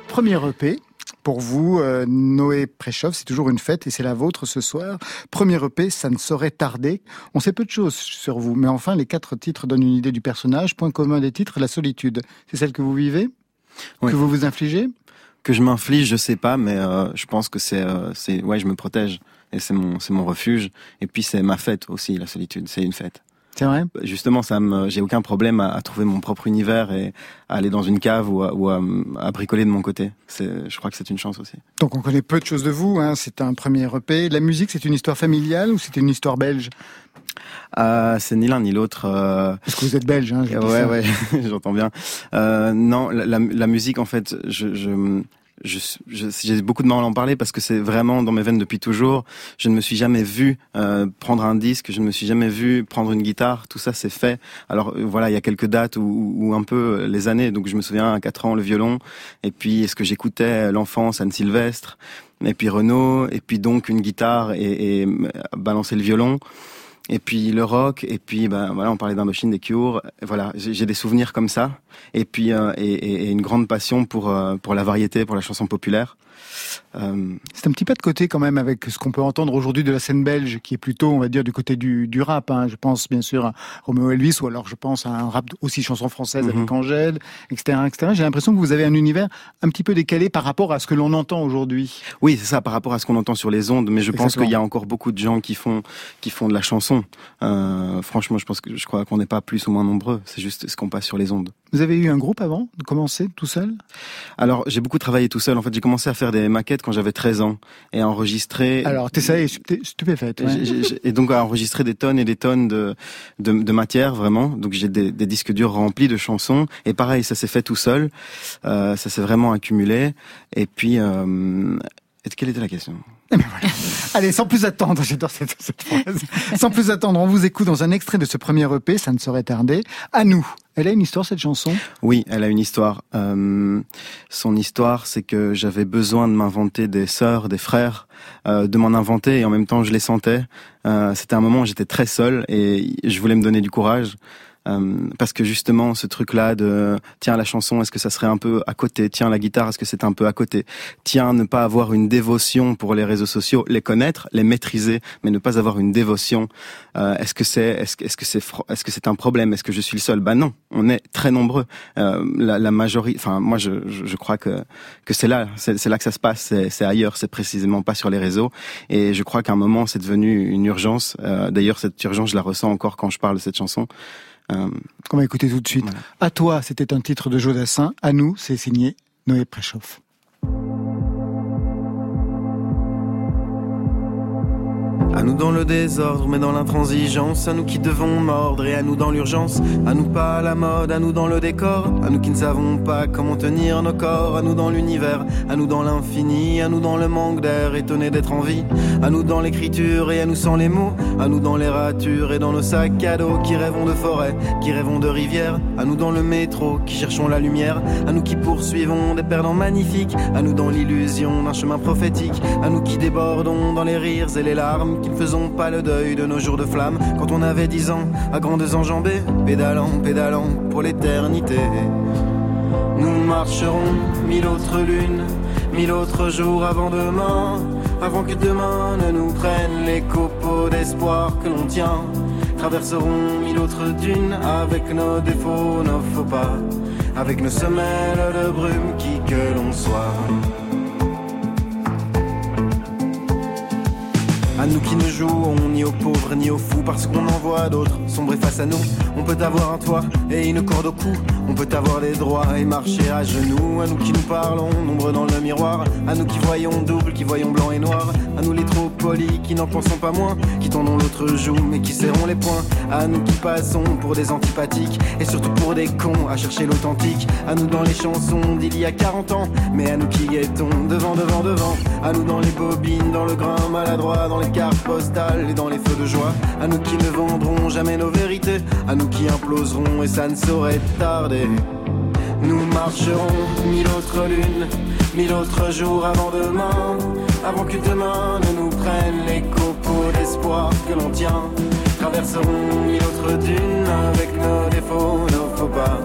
Premier EP. Pour vous, euh, Noé Préchoff, c'est toujours une fête et c'est la vôtre ce soir. Premier EP, ça ne saurait tarder. On sait peu de choses sur vous, mais enfin, les quatre titres donnent une idée du personnage. Point commun des titres, la solitude. C'est celle que vous vivez? Oui. Que vous vous infligez? Que je m'inflige, je sais pas, mais euh, je pense que c'est, euh, c'est, ouais, je me protège et c'est mon, c'est mon refuge. Et puis c'est ma fête aussi, la solitude. C'est une fête. C'est vrai? Justement, ça me, j'ai aucun problème à, à trouver mon propre univers et à aller dans une cave ou à, ou à, à bricoler de mon côté. C'est, je crois que c'est une chance aussi. Donc on connaît peu de choses de vous, hein. c'est un premier EP. La musique, c'est une histoire familiale ou c'est une histoire belge? Euh, c'est ni l'un ni l'autre. Euh... Parce que vous êtes belge, hein, Ouais, <laughs> j'entends bien. Euh, non, la, la, la musique, en fait, je, je- j'ai beaucoup de mal à en parler parce que c'est vraiment dans mes veines depuis toujours. Je ne me suis jamais vu euh, prendre un disque, je ne me suis jamais vu prendre une guitare. Tout ça, c'est fait. Alors euh, voilà, il y a quelques dates ou, un peu les années. Donc je me souviens à 4 ans le violon, et puis ce que j'écoutais l'enfance, Anne Sylvestre, et puis Renaud, et puis donc une guitare et, et euh, balancer le violon. Et puis le rock, et puis ben voilà, on parlait d'Indochine, des Cure. Voilà, j'ai des souvenirs comme ça, et puis euh, et- et une grande passion pour euh, pour la variété, pour la chanson populaire. Euh, C'est un petit pas de côté quand même avec ce qu'on peut entendre aujourd'hui de la scène belge, qui est plutôt, on va dire, du côté du, du rap. hein. Je pense bien sûr à Romeo Elvis, ou alors je pense à un rap aussi chanson française Mhm. avec Angèle, etc., etc. J'ai l'impression que vous avez un univers un petit peu décalé par rapport à ce que l'on entend aujourd'hui. oui, c'est ça par rapport à ce qu'on entend sur les ondes, mais je pense qu'il y a encore beaucoup de gens qui font qui font de la chanson. Euh, franchement, je pense que je crois qu'on n'est pas plus ou moins nombreux. C'est juste ce qu'on passe sur les ondes. Vous avez eu un groupe avant de commencer tout seul? Alors j'ai beaucoup travaillé tout seul. En fait, j'ai commencé à faire des maquettes quand j'avais 13 ans et à enregistrer. Alors, Tessa est stupé- stupéfaite. ouais. Et donc à enregistrer des tonnes et des tonnes de, de, de matière vraiment. Donc j'ai des, des disques durs remplis de chansons. Et pareil, ça s'est fait tout seul. Euh, ça s'est vraiment accumulé. Et puis, euh, et quelle était la question? Allez, sans plus attendre, j'adore cette, cette phrase. Sans plus attendre, on vous écoute dans un extrait de ce premier EP, ça ne saurait tarder. À nous. Elle a une histoire, cette chanson? Oui, elle a une histoire. Euh, son histoire, c'est que j'avais besoin de m'inventer des sœurs, des frères, euh, de m'en inventer et en même temps je les sentais. Euh, C'était un moment où j'étais très seul et je voulais me donner du courage. Euh, parce que justement, ce truc-là de tiens la chanson, est-ce que ça serait un peu à côté? Tiens la guitare, est-ce que c'est un peu à côté? Tiens ne pas avoir une dévotion pour les réseaux sociaux, les connaître, les maîtriser, mais ne pas avoir une dévotion. Euh, est-ce que c'est est-ce que c'est est-ce que c'est un problème? Est-ce que je suis le seul? Bah non, on est très nombreux. Euh, la, la majorité, enfin moi je, je, je crois que que c'est là, c'est là que ça se passe, c'est c'est ailleurs, c'est précisément pas sur les réseaux. Et je crois qu'à un moment c'est devenu une urgence. Euh, D'ailleurs cette urgence je la ressens encore quand je parle de cette chanson. Euh, qu'on va écouter tout de suite. Voilà. À toi, c'était un titre de Jodassin. À nous, c'est signé Noé Préchoff. À nous dans le désordre, mais dans l'intransigeance. À nous qui devons mordre et à nous dans l'urgence. À nous pas à la mode, à nous dans le décor. À nous qui ne savons pas comment tenir nos corps. À nous dans l'univers, à nous dans l'infini. À nous dans le manque d'air, étonné d'être en vie. À nous dans l'écriture et à nous sans les mots. À nous dans les ratures et dans nos sacs à dos. Qui rêvons de forêt, qui rêvons de rivière. À nous dans le métro, qui cherchons la lumière. À nous qui poursuivons des perdants magnifiques. À nous dans l'illusion d'un chemin prophétique. À nous qui débordons dans les rires et les larmes. Qui ne faisons pas le deuil de nos jours de flamme. Quand on avait dix ans, à grandes enjambées, pédalant, pédalant pour l'éternité. Nous marcherons mille autres lunes, mille autres jours avant demain, avant que demain ne nous prenne les copeaux d'espoir que l'on tient. Traverserons mille autres dunes avec nos défauts, nos faux pas, avec nos semelles de brume qui que l'on soit. À nous qui ne jouons ni aux pauvres ni aux fous parce qu'on en voit d'autres sombrer face à nous. On peut avoir un toit et une corde au cou. On peut avoir des droits et marcher à genoux. À nous qui nous parlons, nombre dans le miroir. À nous qui voyons double, qui voyons blanc et noir. À nous les trop polis qui n'en pensons pas moins. Qui tendons l'autre joue mais qui serrons les poings. À nous qui passons pour des antipathiques et surtout pour des cons à chercher l'authentique. À nous dans les chansons d'il y a 40 ans. Mais à nous qui guettons devant, devant, devant. À nous dans les bobines, dans le grain maladroit, dans les cartes postales et dans les feux de joie. À nous qui ne vendrons jamais nos vérités. À nous qui imploserons et ça ne saurait tarder. Nous marcherons mille autres lunes, mille autres jours avant demain. Avant que demain ne nous prenne les copeaux d'espoir que l'on tient. Traverserons mille autres dunes avec nos défauts, nos faux pas.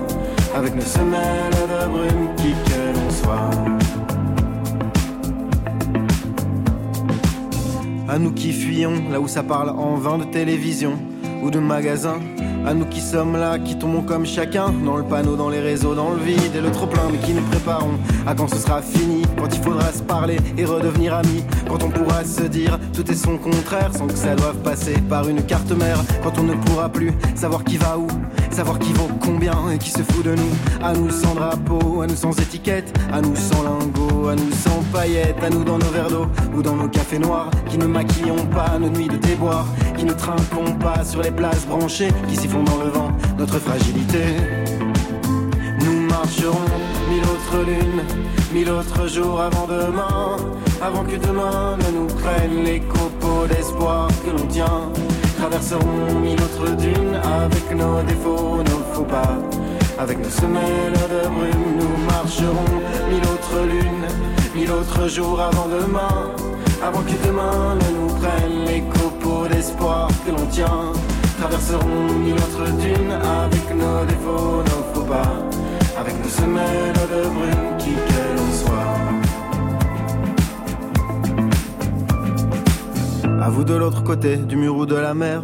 Avec nos semelles de brume qui que l'on soit. À nous qui fuyons là où ça parle en vain de télévision ou de magasins. À nous qui sommes là, qui tombons comme chacun dans le panneau, dans les réseaux, dans le vide et le trop plein, mais qui nous préparons à quand ce sera fini, quand il faudra se parler et redevenir amis, quand on pourra se dire tout est son contraire sans que ça doive passer par une carte mère, quand on ne pourra plus savoir qui va où, savoir qui vaut combien et qui se fout de nous, à nous sans drapeau, à nous sans étiquette, à nous sans lingots, à nous sans paillettes, à nous dans nos verres d'eau ou dans nos cafés noirs, qui ne maquillons pas nos nuits de déboire, qui ne trinquons pas sur les places branchées, qui dans le vent notre fragilité. Nous marcherons mille autres lunes, mille autres jours avant demain, avant que demain ne nous prenne les copeaux d'espoir que l'on tient. Traverserons mille autres dunes avec nos défauts, nos faux pas. Avec nos semelles de brume, nous marcherons mille autres lunes, mille autres jours avant demain, avant que demain ne nous prenne les copeaux d'espoir que l'on tient. Traverserons autres dunes avec nos défauts, nos faux pas, avec nos semelles de brume qui que l'on soit. À vous de l'autre côté du mur ou de la mer,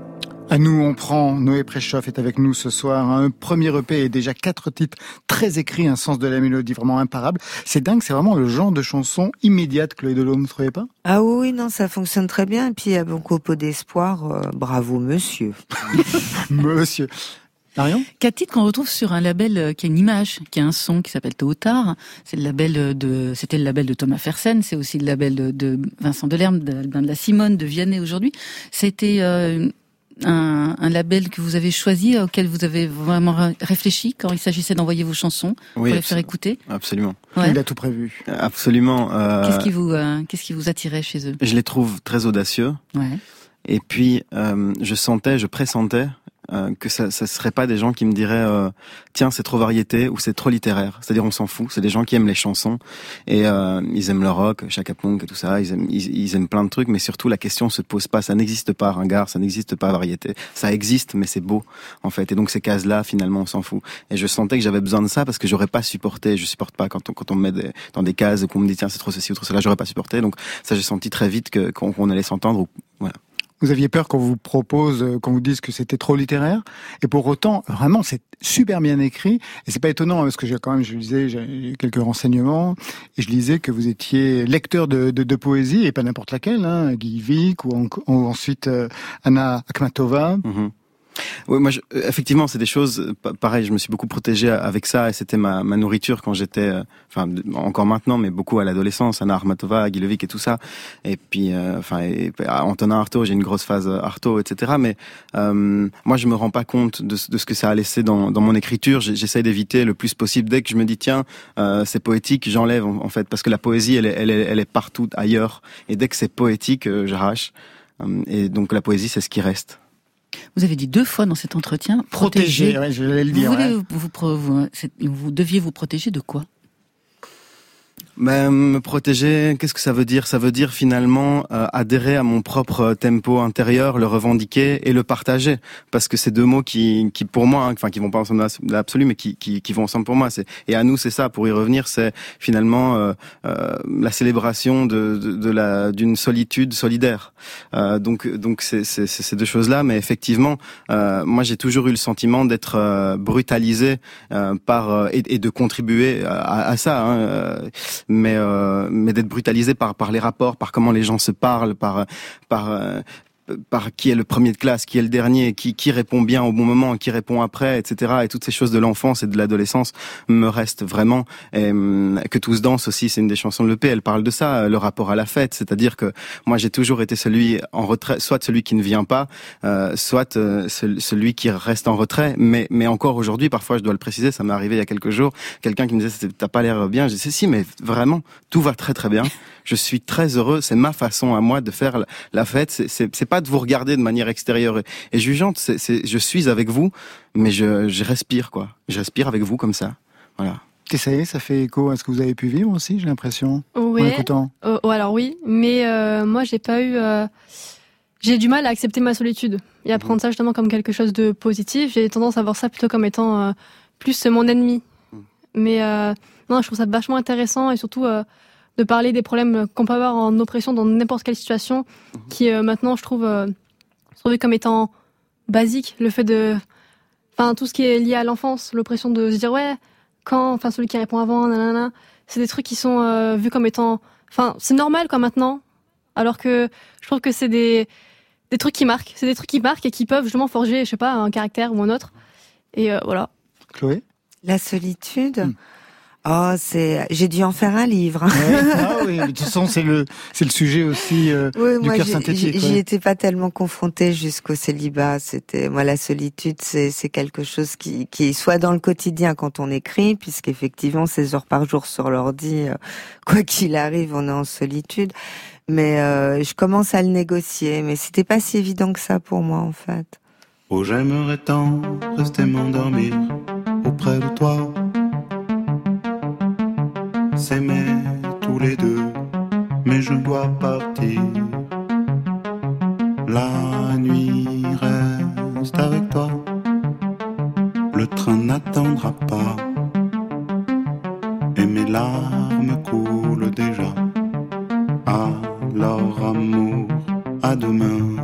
À nous, on prend. Noé Préchoff est avec nous ce soir. Un premier EP et déjà quatre titres très écrits, un sens de la mélodie vraiment imparable. C'est dingue, c'est vraiment le genre de chanson immédiate, Chloé Delhomme, vous ne trouvez pas? Ah oui, non, ça fonctionne très bien. Et puis, à bon copeau d'espoir, euh, bravo monsieur. <laughs> Monsieur. Marion? Quatre titres qu'on retrouve sur un label euh, qui a une image, qui a un son, qui s'appelle Tôt ou Tard. C'est le label euh, de, c'était le label de Thomas Fersen, c'est aussi le label de, de Vincent Delerme, d'Albin de la Simone, de Vianney aujourd'hui. C'était euh, un, un label que vous avez choisi, auquel vous avez vraiment ré- réfléchi quand il s'agissait d'envoyer vos chansons pour les faire écouter. Absolument. Ouais. Il a tout prévu. Absolument. euh, Qu'est-ce qui vous, euh, qu'est-ce qui vous attirait chez eux? Je les trouve très audacieux. Ouais. Et puis, euh, je sentais, je pressentais euh, que ça, ça serait pas des gens qui me diraient euh, tiens c'est trop variété ou c'est trop littéraire. C'est-à-dire on s'en fout. C'est des gens qui aiment les chansons et euh, ils aiment le rock, Chaka Punk et tout ça. Ils aiment, ils, aiment plein de trucs, mais surtout la question se pose pas. Ça n'existe pas ringard, ça n'existe pas variété. Ça existe, mais c'est beau en fait. Et donc ces cases-là, finalement, on s'en fout. Et je sentais que j'avais besoin de ça parce que j'aurais pas supporté. Je supporte pas quand on quand on me met des- dans des cases qu'on me dit tiens c'est trop ceci ou trop cela. J'aurais pas supporté. Donc ça j'ai senti très vite que qu'on allait s'entendre. Voilà. Vous aviez peur qu'on vous propose, euh, qu'on vous dise que c'était trop littéraire, et pour autant, vraiment, c'est super bien écrit. Et c'est pas étonnant hein, parce que j'ai quand même, je lisais, j'ai quelques renseignements, et je lisais que vous étiez lecteur de, de, de poésie et pas n'importe laquelle, hein, Guy Vic ou, en- ou ensuite euh, Anna Akhmatova. Mhm. Oui, moi, je- euh, effectivement, c'est des choses. euh, pa- Pareil, je me suis beaucoup protégé avec ça, et c'était ma, ma nourriture quand j'étais, euh, enfin, encore maintenant, mais beaucoup à l'adolescence, Anna Armatova, Guy Levic et tout ça. Et puis, euh, enfin, et, Antonin Artaud, j'ai une grosse phase euh, Artaud, etc. Mais euh, moi, je me rends pas compte de, ce- que ça a laissé dans, dans mon écriture. J'essaie d'éviter le plus possible. Dès que je me dis tiens, euh, c'est poétique, j'enlève en, fait, parce que la poésie, elle est, elle elle est partout ailleurs. Et dès que c'est poétique, euh, j'arrache. Euh, Et donc la poésie, c'est ce qui reste. Vous avez dit deux fois dans cet entretien ouais, je vais le dire. voulez ouais. vous, vous pro- vous- c'est- vous deviez vous protéger de quoi? Ben, me protéger, qu'est-ce que ça veut dire? Ça veut dire finalement euh, adhérer à mon propre tempo intérieur, le revendiquer et le partager, parce que c'est deux mots qui, qui pour moi, hein, enfin qui vont pas ensemble dans l'absolu, mais qui, qui, qui vont ensemble pour moi. C'est et à nous c'est ça. Pour y revenir, c'est finalement euh, euh, la célébration de, de, de la d'une solitude solidaire. Euh, donc donc c'est ces deux choses là, mais effectivement, euh, moi j'ai toujours eu le sentiment d'être brutalisé par et, et de contribuer à, à ça. Hein, mais euh, mais d'être brutalisé par par les rapports, par comment les gens se parlent, par par euh, par qui est le premier de classe, qui est le dernier, qui, qui répond bien au bon moment, qui répond après, etc. Et toutes ces choses de l'enfance et de l'adolescence me restent vraiment. Et, hum, que tous dansent aussi, c'est une des chansons de l'EP, elle parle de ça, le rapport à la fête. C'est-à-dire que moi j'ai toujours été celui en retrait, soit celui qui ne vient pas, euh, soit euh, ce- celui qui reste en retrait. Mais, mais encore aujourd'hui, parfois je dois le préciser, ça m'est arrivé il y a quelques jours, quelqu'un qui me disait t'as pas l'air bien. Je disais si, mais vraiment, tout va très très bien. Je suis très heureux. C'est ma façon à moi de faire la- fête. C'est- pas de vous regarder de manière extérieure et, et jugeante. C'est je suis avec vous, mais je, je respire quoi. Je respire avec vous comme ça. Voilà. Et ça y est, ça fait écho à ce que vous avez pu vivre aussi, j'ai l'impression. En Ouais. écoutant. Euh, oh, alors oui, mais euh, moi j'ai pas eu. euh, J'ai du mal à accepter ma solitude et à prendre ça justement comme quelque chose de positif. J'ai tendance à voir ça plutôt comme étant euh, plus mon ennemi. Mais euh, non, je trouve ça vachement intéressant et surtout euh, de parler des problèmes qu'on peut avoir en oppression dans n'importe quelle situation, qui euh, maintenant je trouve euh, se trouver comme étant basique. Le fait de, enfin tout ce qui est lié à l'enfance, l'oppression de se dire ouais, quand, enfin celui qui répond avant, nanana, c'est des trucs qui sont euh, vus comme étant, enfin c'est normal quoi maintenant. Alors que je trouve que c'est des des trucs qui marquent, c'est des trucs qui marquent et qui peuvent justement forger, je sais pas, un caractère ou un autre. Et euh, voilà. Chloé? La solitude. Oh, c'est. J'ai dû en faire un livre. Ouais. <laughs> Ah oui, de toute façon, c'est le, c'est le sujet aussi euh, Oui, du moi, cœur j'y- synthétique. j'y j'y ouais. étais pas tellement confrontée jusqu'au célibat. C'était moi la solitude, c'est c'est quelque chose qui qui est soit dans le quotidien quand on écrit, puisqu'effectivement 16 heures par jour sur l'ordi, euh, <laughs> quoi qu'il arrive, on est en solitude. Mais euh, je commence à le négocier, mais c'était pas si évident que ça pour moi en fait. Oh, j'aimerais tant rester m'endormir auprès de toi. S'aimer tous les deux, mais je dois partir. La nuit reste avec toi. Le train n'attendra pas. Et mes larmes coulent déjà. Alors, amour, à demain.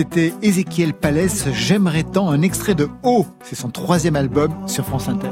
C'était Ézéchiel Palès, J'aimerais tant, un extrait de Oh, c'est son troisième album sur France Inter.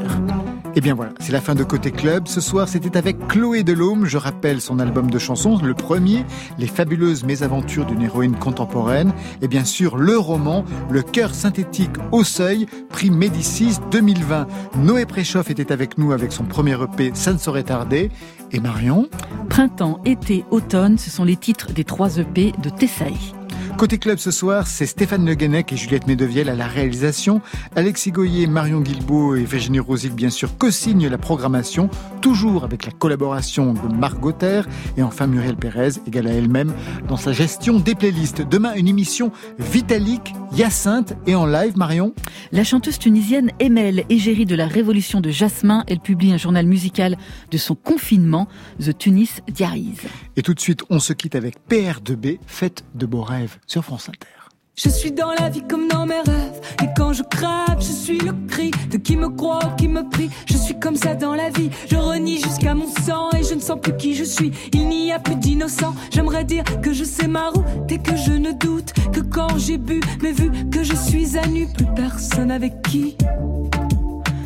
Et bien voilà, c'est la fin de Côté Club. Ce soir, c'était avec Chloé Delhomme. Je rappelle son album de chansons, le premier, Les fabuleuses mésaventures d'une héroïne contemporaine. Et bien sûr, le roman, Le cœur synthétique au seuil, prix Médicis 2020. Noé Préchoff était avec nous avec son premier EP, Ça ne saurait tarder. Et Marion? Printemps, été, automne, ce sont les titres des trois EP de Tessaï. Côté club ce soir, c'est Stéphane Le Guenec et Juliette Medevielle à la réalisation. Alexis Goyer, Marion Guilbault et Virginie Rosic, bien sûr, co-signent la programmation, toujours avec la collaboration de Marc Gauther et enfin Muriel Pérez, égale à elle-même, dans sa gestion des playlists. Demain, une émission vitalique, Hyacinthe et en live, Marion? La chanteuse tunisienne Emel, égérie de la révolution de Jasmin, elle publie un journal musical de son confinement, The Tunis Diaries. Et tout de suite, on se quitte avec PR2B, Faites de beaux rêves sur France Inter. Je suis dans la vie comme dans mes rêves. Et quand je crève, je suis le cri de qui me croit ou qui me prie. Je suis comme ça dans la vie. Je renie jusqu'à mon sang et je ne sens plus qui je suis. Il n'y a plus d'innocent. J'aimerais dire que je sais ma route et que je ne doute que quand j'ai bu. Mais vu que je suis à nu, plus personne avec qui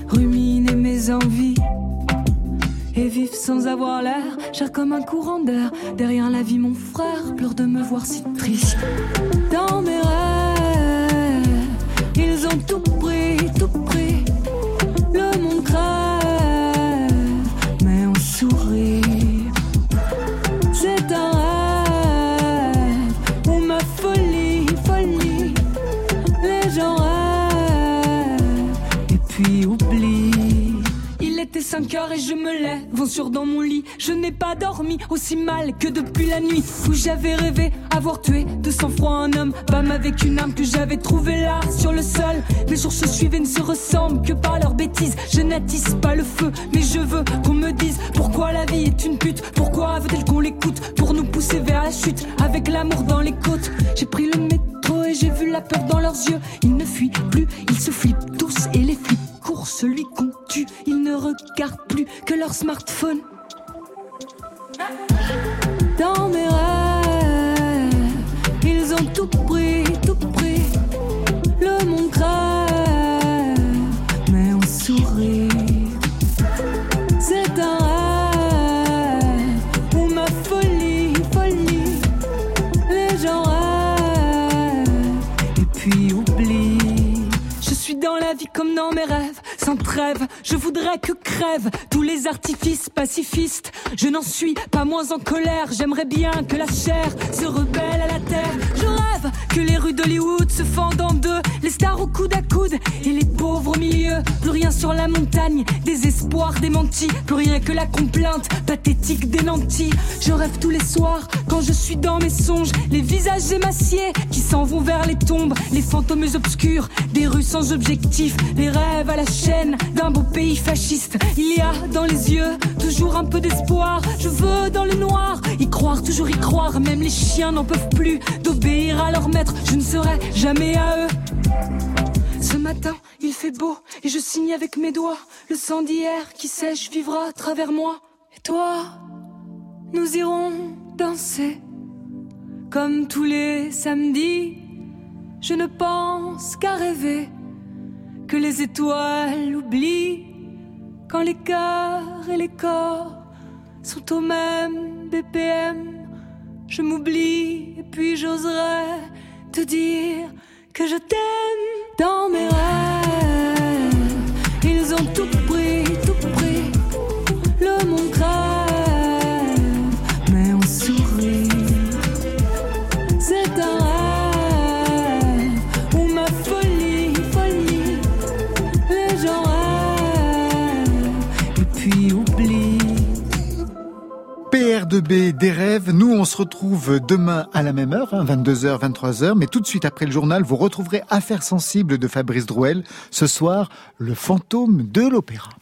ruminer mes envies. Et vivre sans avoir l'air, cher comme un courant d'air. Derrière la vie, mon frère pleure de me voir si triste. Dans mes rêves, ils ont tout pris, tout pris. 5 heures et je me lève, sur dans mon lit. Je n'ai pas dormi aussi mal que depuis la nuit où j'avais rêvé avoir tué de sang-froid un homme. Bam avec une âme que j'avais trouvée là sur le sol. Mes jours se suivent et ne se ressemblent que par leurs bêtises. Je n'attise pas le feu, mais je veux qu'on me dise pourquoi la vie est une pute. Pourquoi veut-elle qu'on l'écoute pour nous pousser vers la chute avec l'amour dans les côtes? J'ai pris le métro et j'ai vu la peur dans leurs yeux. Ils ne fuient plus, ils se flippent tous et les flips courent celui qu'on tue. Ils ne regardent plus que leur smartphone. Dans mes rêves, ils ont tout pris, tout pris. Le monde mais on sourit. C'est un rêve, ou ma folie, folie. Les gens rêvent, et puis oublient. Je suis dans la vie comme dans mes rêves, sans trêve. Je voudrais que crèvent tous les artifices pacifistes. Je n'en suis pas moins en colère. J'aimerais bien que la chair se rebelle à la terre. Que les rues d'Hollywood se fendent en deux. Les stars au coude à coude et les pauvres au milieu. Plus rien sur la montagne, désespoir démenti. Plus rien que la complainte pathétique des nantis. Je rêve tous les soirs quand je suis dans mes songes. Les visages émaciés qui s'en vont vers les tombes. Les fantômes obscurs des rues sans objectif. Les rêves à la chaîne d'un beau pays fasciste. Il y a dans les yeux toujours un peu d'espoir. Je veux dans le noir y croire, toujours y croire. Même les chiens n'en peuvent plus d'obéir à leur maître. Je ne serai jamais à eux. Ce matin, il fait beau et je signe avec mes doigts. Le sang d'hier qui sèche vivra à travers moi. Et toi, nous irons danser comme tous les samedis. Je ne pense qu'à rêver que les étoiles oublient quand les cœurs et les corps sont au même BPM. Je m'oublie puis j'oserais te dire que je t'aime dans mes rêves. PR2B des rêves, nous on se retrouve demain à la même heure, hein, 22h, 23h, mais tout de suite après le journal, vous retrouverez Affaires sensibles de Fabrice Drouel. Ce soir, le fantôme de l'opéra.